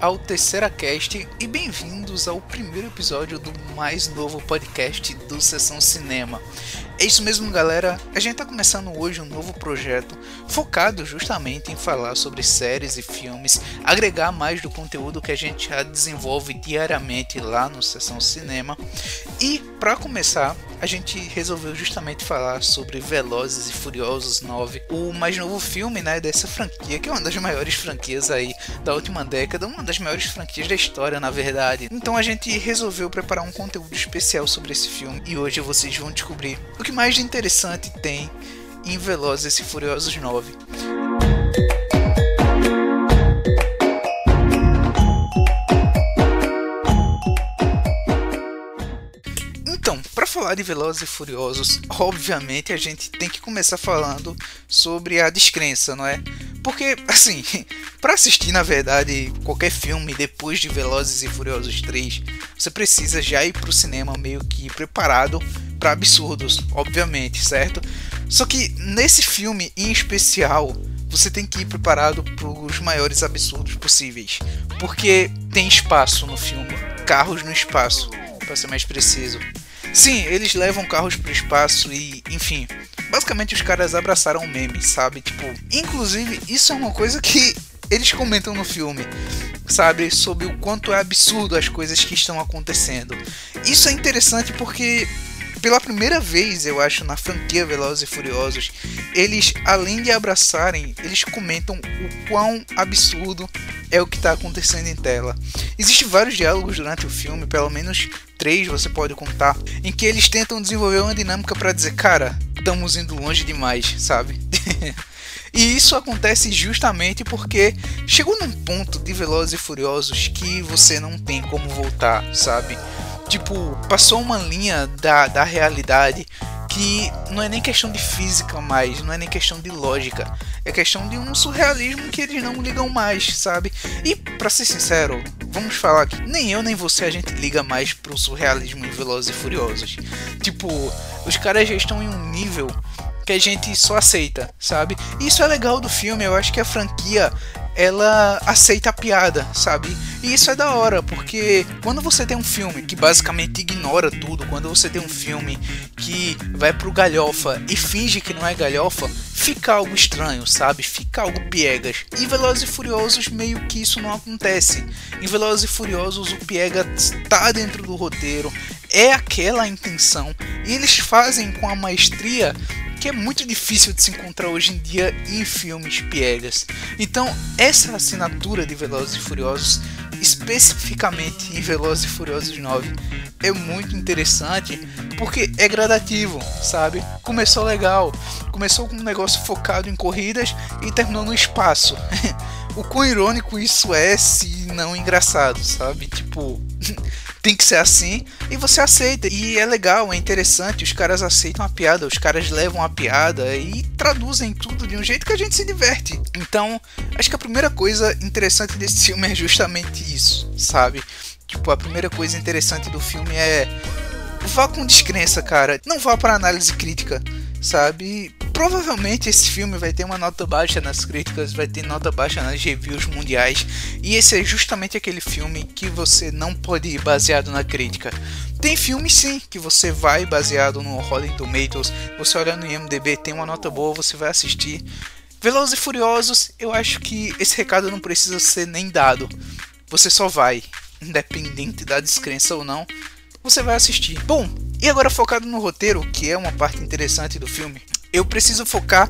ao Terceira Cast e bem-vindos ao primeiro episódio do mais novo podcast do Sessão Cinema. É isso mesmo, galera. A gente está começando hoje um novo projeto focado justamente em falar sobre séries e filmes, agregar mais do conteúdo que a gente já desenvolve diariamente lá no Sessão Cinema. E para começar, a gente resolveu justamente falar sobre Velozes e Furiosos 9, o mais novo filme, né, dessa franquia, que é uma das maiores franquias aí da última década, uma das maiores franquias da história, na verdade. Então a gente resolveu preparar um conteúdo especial sobre esse filme e hoje vocês vão descobrir o que mais de interessante tem em Velozes e Furiosos 9? Falar de Velozes e Furiosos, obviamente a gente tem que começar falando sobre a descrença, não é? Porque, assim, para assistir na verdade qualquer filme depois de Velozes e Furiosos 3, você precisa já ir pro cinema meio que preparado para absurdos, obviamente, certo? Só que nesse filme em especial, você tem que ir preparado para os maiores absurdos possíveis, porque tem espaço no filme, carros no espaço, para ser mais preciso. Sim, eles levam carros para o espaço e, enfim, basicamente os caras abraçaram o meme, sabe? Tipo, inclusive isso é uma coisa que eles comentam no filme, sabe, sobre o quanto é absurdo as coisas que estão acontecendo. Isso é interessante porque pela primeira vez, eu acho, na franquia Velozes e Furiosos, eles, além de abraçarem, eles comentam o quão absurdo é o que está acontecendo em tela. Existem vários diálogos durante o filme, pelo menos três você pode contar, em que eles tentam desenvolver uma dinâmica para dizer, cara, estamos indo longe demais, sabe? E isso acontece justamente porque chegou num ponto de Velozes e Furiosos que você não tem como voltar, sabe? Tipo, passou uma linha da, da realidade que não é nem questão de física mais, não é nem questão de lógica, é questão de um surrealismo que eles não ligam mais, sabe? E para ser sincero, vamos falar que nem eu nem você a gente liga mais pro surrealismo em Velozes e Furiosos. Tipo, os caras já estão em um nível que a gente só aceita, sabe? E isso é legal do filme, eu acho que a franquia ela aceita a piada, sabe? E isso é da hora, porque quando você tem um filme que basicamente ignora tudo, quando você tem um filme que vai pro galhofa e finge que não é galhofa, fica algo estranho, sabe? Fica algo piegas. E Velozes e Furiosos meio que isso não acontece. Em Velozes e Furiosos o piega está dentro do roteiro, é aquela a intenção, e eles fazem com a maestria que é muito difícil de se encontrar hoje em dia em filmes piegas. Então, essa assinatura de Velozes e Furiosos, especificamente em Velozes e Furiosos 9, é muito interessante porque é gradativo, sabe? Começou legal, começou com um negócio focado em corridas e terminou no espaço. o quão irônico isso é se não engraçado, sabe? Tipo, tem que ser assim e você aceita. E é legal, é interessante, os caras aceitam a piada, os caras levam a piada e traduzem tudo de um jeito que a gente se diverte. Então, acho que a primeira coisa interessante desse filme é justamente isso, sabe? Tipo, a primeira coisa interessante do filme é vá com descrença, cara. Não vá para análise crítica, sabe? Provavelmente esse filme vai ter uma nota baixa nas críticas, vai ter nota baixa nas reviews mundiais, e esse é justamente aquele filme que você não pode ir baseado na crítica. Tem filmes sim que você vai baseado no Rotten Tomatoes, você olha no IMDb, tem uma nota boa, você vai assistir. Velozes e Furiosos, eu acho que esse recado não precisa ser nem dado. Você só vai, independente da descrença ou não, você vai assistir. Bom, e agora focado no roteiro, que é uma parte interessante do filme eu preciso focar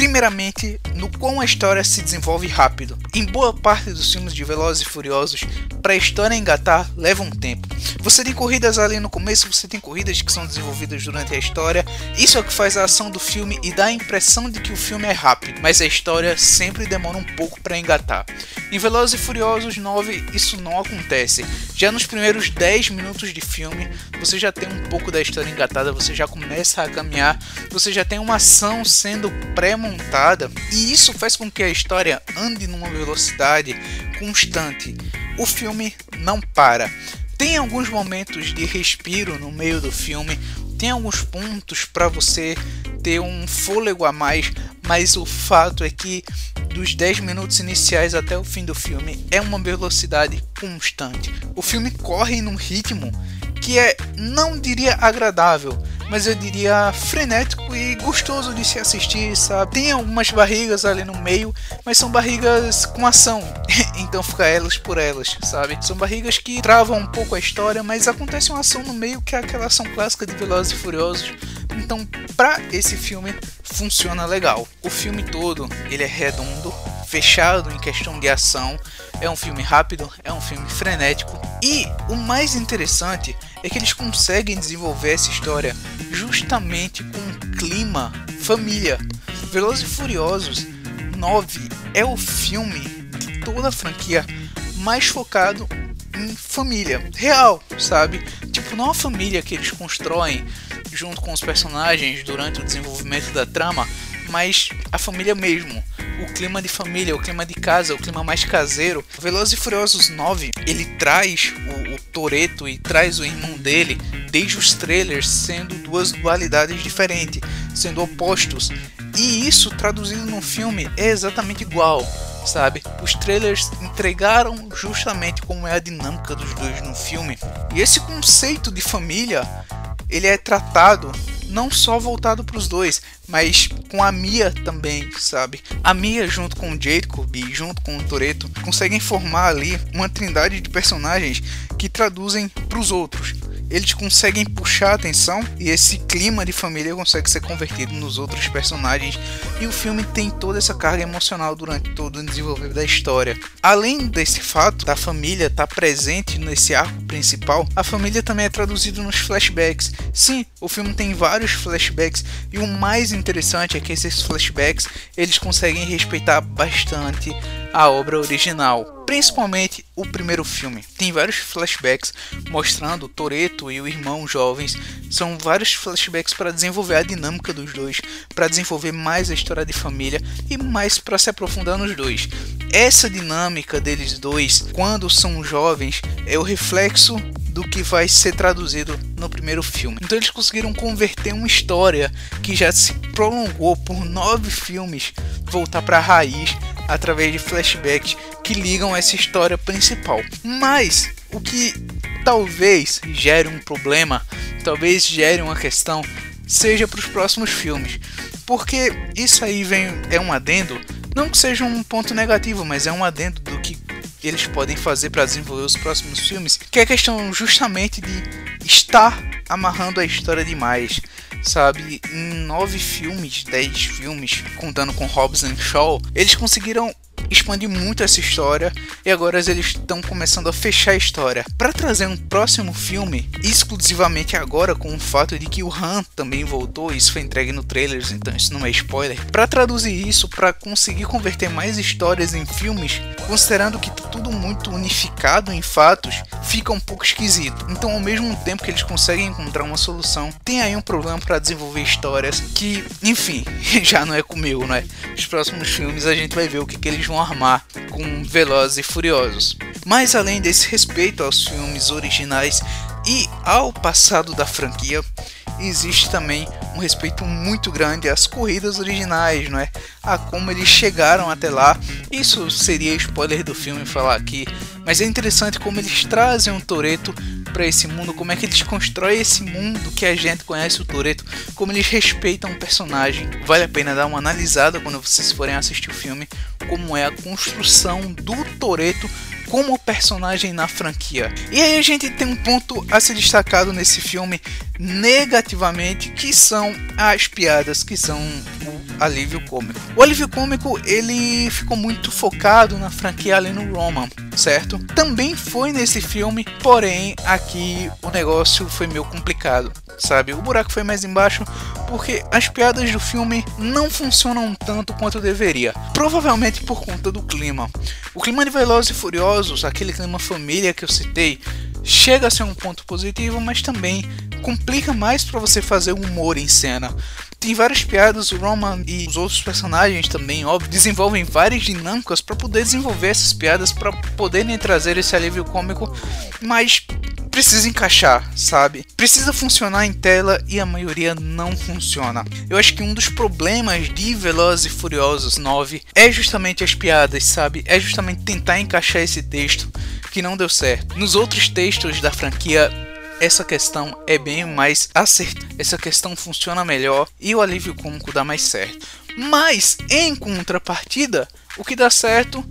primeiramente no quão a história se desenvolve rápido. Em boa parte dos filmes de Velozes e Furiosos, para a história engatar leva um tempo. Você tem corridas ali no começo, você tem corridas que são desenvolvidas durante a história. Isso é o que faz a ação do filme e dá a impressão de que o filme é rápido, mas a história sempre demora um pouco para engatar. Em Velozes e Furiosos 9 isso não acontece. Já nos primeiros 10 minutos de filme, você já tem um pouco da história engatada, você já começa a caminhar, você já tem uma ação sendo pré-montada e isso faz com que a história ande numa velocidade constante. O filme não para. Tem alguns momentos de respiro no meio do filme, tem alguns pontos para você ter um fôlego a mais, mas o fato é que dos 10 minutos iniciais até o fim do filme é uma velocidade constante. O filme corre num ritmo que é, não diria agradável, mas eu diria frenético e gostoso de se assistir, sabe? Tem algumas barrigas ali no meio, mas são barrigas com ação, então fica elas por elas, sabe? São barrigas que travam um pouco a história, mas acontece uma ação no meio que é aquela ação clássica de Velozes e Furiosos. Então, para esse filme funciona legal. O filme todo, ele é redondo, fechado em questão de ação, é um filme rápido, é um filme frenético e o mais interessante é que eles conseguem desenvolver essa história justamente com um clima família. Velozes e Furiosos 9 é o filme de toda a franquia mais focado em família real, sabe? Tipo, não a família que eles constroem junto com os personagens durante o desenvolvimento da trama, mas a família mesmo o clima de família, o clima de casa, o clima mais caseiro. Velozes e Furiosos 9, ele traz o, o Toreto e traz o irmão dele desde os trailers sendo duas dualidades diferentes, sendo opostos. E isso traduzido no filme é exatamente igual, sabe? Os trailers entregaram justamente como é a dinâmica dos dois no filme. E esse conceito de família, ele é tratado não só voltado para os dois, mas com a Mia também, sabe? A Mia junto com o Jacob e junto com o Toreto conseguem formar ali uma trindade de personagens que traduzem para os outros eles conseguem puxar a atenção e esse clima de família consegue ser convertido nos outros personagens e o filme tem toda essa carga emocional durante todo o desenvolvimento da história. Além desse fato da família estar tá presente nesse arco principal, a família também é traduzida nos flashbacks. Sim, o filme tem vários flashbacks e o mais interessante é que esses flashbacks eles conseguem respeitar bastante a obra original principalmente o primeiro filme. Tem vários flashbacks mostrando Toreto e o irmão jovens. São vários flashbacks para desenvolver a dinâmica dos dois, para desenvolver mais a história de família e mais para se aprofundar nos dois. Essa dinâmica deles dois, quando são jovens, é o reflexo do que vai ser traduzido no primeiro filme. Então eles conseguiram converter uma história que já se prolongou por nove filmes, voltar para a raiz através de flashbacks que ligam essa história principal. Mas o que talvez gere um problema, talvez gere uma questão, seja para os próximos filmes. Porque isso aí vem é um adendo, não que seja um ponto negativo, mas é um adendo do que eles podem fazer para desenvolver os próximos filmes, que é a questão justamente de estar amarrando a história demais sabe? Em nove filmes, dez filmes, contando com Hobbs and Shaw, eles conseguiram expandir muito essa história e agora eles estão começando a fechar a história. Para trazer um próximo filme exclusivamente agora com o fato de que o Han também voltou isso foi entregue no trailer então isso não é spoiler. Para traduzir isso para conseguir converter mais histórias em filmes considerando que tá tudo muito unificado em fatos fica um pouco esquisito. Então ao mesmo tempo que eles conseguem encontrar uma solução tem aí um problema para desenvolver histórias que enfim já não é comigo né? Os próximos filmes a gente vai ver o que, que eles vão armar com Velozes e Furiosos. Mas além desse respeito aos filmes originais e ao passado da franquia, existe também um respeito muito grande às corridas originais, não é? A como eles chegaram até lá. Isso seria spoiler do filme falar aqui, mas é interessante como eles trazem um Toreto para esse mundo, como é que eles constroem esse mundo que a gente conhece o Toreto, como eles respeitam o personagem. Vale a pena dar uma analisada quando vocês forem assistir o filme, como é a construção do Toreto como personagem na franquia. E aí a gente tem um ponto a ser destacado nesse filme negativamente, que são as piadas, que são o alívio cômico. O alívio cômico ele ficou muito focado na franquia no Roman, certo? Também foi nesse filme, porém aqui o negócio foi meio complicado, sabe? O buraco foi mais embaixo porque as piadas do filme não funcionam tanto quanto deveria. Provavelmente por conta do clima. O clima de Velozes e Furiosos, aquele clima família que eu citei, chega a ser um ponto positivo, mas também complica mais para você fazer humor em cena. Tem várias piadas, o Roman e os outros personagens também, óbvio, desenvolvem várias dinâmicas para poder desenvolver essas piadas, para poderem trazer esse alívio cômico, mas precisa encaixar, sabe? Precisa funcionar em tela e a maioria não funciona. Eu acho que um dos problemas de Velozes e Furiosos 9 é justamente as piadas, sabe? É justamente tentar encaixar esse texto que não deu certo. Nos outros textos da franquia essa questão é bem mais acertada. Essa questão funciona melhor e o alívio cômico dá mais certo. Mas, em contrapartida, o que dá certo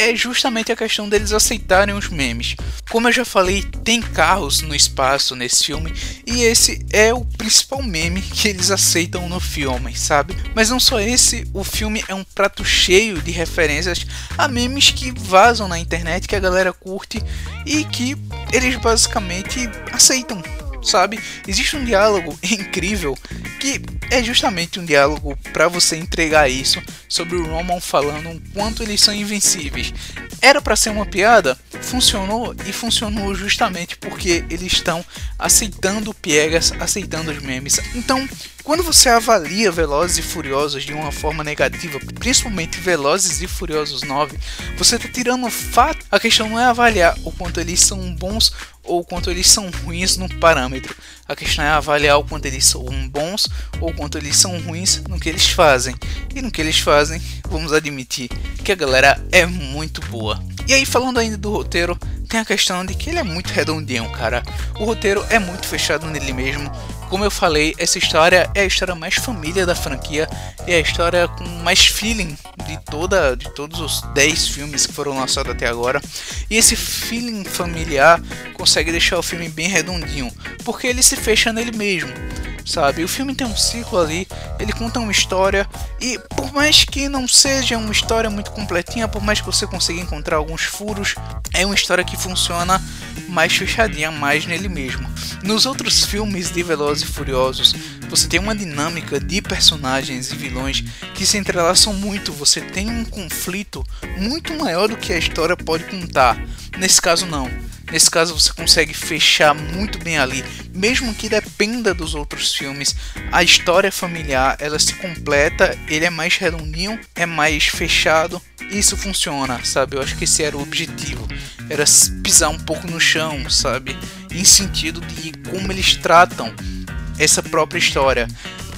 é justamente a questão deles aceitarem os memes. Como eu já falei, tem carros no espaço nesse filme e esse é o principal meme que eles aceitam no filme, sabe? Mas não só esse, o filme é um prato cheio de referências a memes que vazam na internet que a galera curte e que eles basicamente aceitam, sabe? Existe um diálogo incrível que é justamente um diálogo para você entregar isso sobre o Roman falando o quanto eles são invencíveis. Era para ser uma piada, funcionou e funcionou justamente porque eles estão aceitando piegas, aceitando os memes. Então, quando você avalia Velozes e Furiosos de uma forma negativa, principalmente Velozes e Furiosos 9, você está tirando o fato. A questão não é avaliar o quanto eles são bons ou o quanto eles são ruins no parâmetro. A questão é avaliar o quanto eles são bons ou o quanto eles são ruins no que eles fazem. E no que eles fazem, vamos admitir que a galera é muito boa. E aí, falando ainda do roteiro, tem a questão de que ele é muito redondinho, cara. O roteiro é muito fechado nele mesmo. Como eu falei, essa história é a história mais família da franquia, é a história com mais feeling de toda de todos os 10 filmes que foram lançados até agora. E esse feeling familiar consegue deixar o filme bem redondinho, porque ele se fecha nele mesmo sabe? O filme tem um ciclo ali, ele conta uma história e por mais que não seja uma história muito completinha, por mais que você consiga encontrar alguns furos, é uma história que funciona mais fechadinha, mais nele mesmo. Nos outros filmes de Velozes e Furiosos, você tem uma dinâmica de personagens e vilões que se entrelaçam muito, você tem um conflito muito maior do que a história pode contar. Nesse caso não Nesse caso você consegue fechar muito bem ali, mesmo que dependa dos outros filmes. A história familiar, ela se completa, ele é mais redondinho, é mais fechado, isso funciona, sabe? Eu acho que esse era o objetivo. Era pisar um pouco no chão, sabe? Em sentido de como eles tratam essa própria história.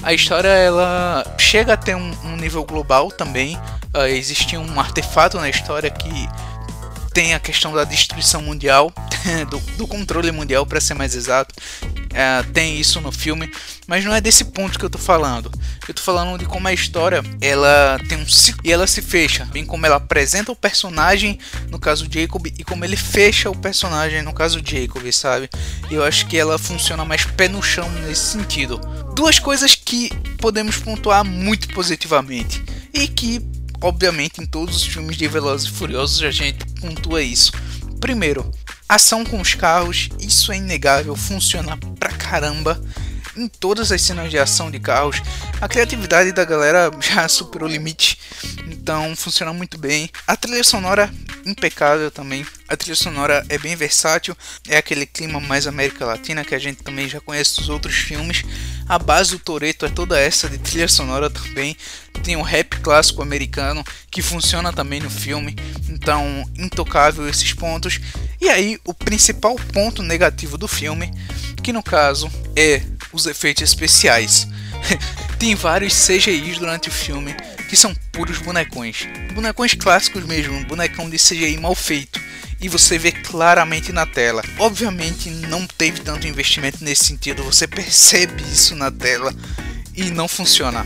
A história ela chega a ter um, um nível global também. Uh, existe um artefato na história que tem a questão da destruição mundial, do, do controle mundial, para ser mais exato. É, tem isso no filme, mas não é desse ponto que eu tô falando. Eu tô falando de como a história ela tem um ciclo e ela se fecha, bem como ela apresenta o personagem, no caso Jacob, e como ele fecha o personagem, no caso Jacob, sabe? Eu acho que ela funciona mais pé no chão nesse sentido. Duas coisas que podemos pontuar muito positivamente e que obviamente em todos os filmes de Velozes e Furiosos a gente pontua isso. Primeiro, ação com os carros, isso é inegável, funciona pra caramba. Em todas as cenas de ação de carros, a criatividade da galera já superou o limite, então funciona muito bem. A trilha sonora impecável também. A trilha sonora é bem versátil, é aquele clima mais América Latina que a gente também já conhece dos outros filmes. A base do Toreto é toda essa de trilha sonora também. Tem o rap clássico americano que funciona também no filme, então intocável esses pontos. E aí, o principal ponto negativo do filme, que no caso é os efeitos especiais. Tem vários CGIs durante o filme que são puros bonecões. Bonecões clássicos mesmo, bonecão de CGI mal feito. E você vê claramente na tela. Obviamente não teve tanto investimento nesse sentido, você percebe isso na tela e não funciona.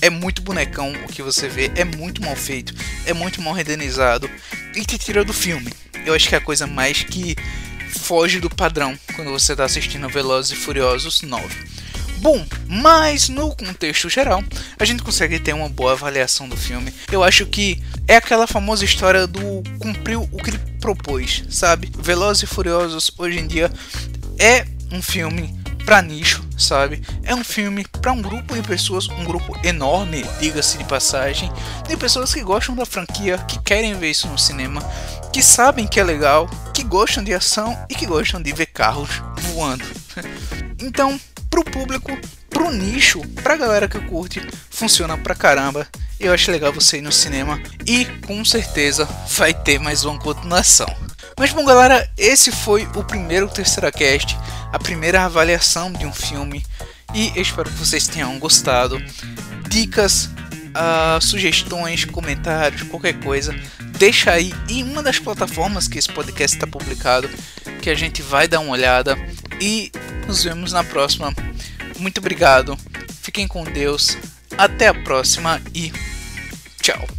É muito bonecão o que você vê, é muito mal feito, é muito mal renderizado e te tira do filme. Eu acho que é a coisa mais que foge do padrão quando você está assistindo Velozes e Furiosos 9. Bom, mas no contexto geral, a gente consegue ter uma boa avaliação do filme. Eu acho que é aquela famosa história do cumpriu o que ele propôs, sabe? Velozes e Furiosos hoje em dia é um filme para nicho, sabe? É um filme para um grupo de pessoas, um grupo enorme, diga-se de passagem, de pessoas que gostam da franquia, que querem ver isso no cinema, que sabem que é legal, que gostam de ação e que gostam de ver carros voando. Então, pro público, pro nicho, pra galera que curte, funciona pra caramba. Eu acho legal você ir no cinema e com certeza vai ter mais uma continuação. Mas bom, galera, esse foi o primeiro Terceira Cast, a primeira avaliação de um filme. E espero que vocês tenham gostado. Dicas, uh, sugestões, comentários, qualquer coisa, deixa aí em uma das plataformas que esse podcast está publicado, que a gente vai dar uma olhada. E nos vemos na próxima. Muito obrigado. Fiquem com Deus. Até a próxima e tchau.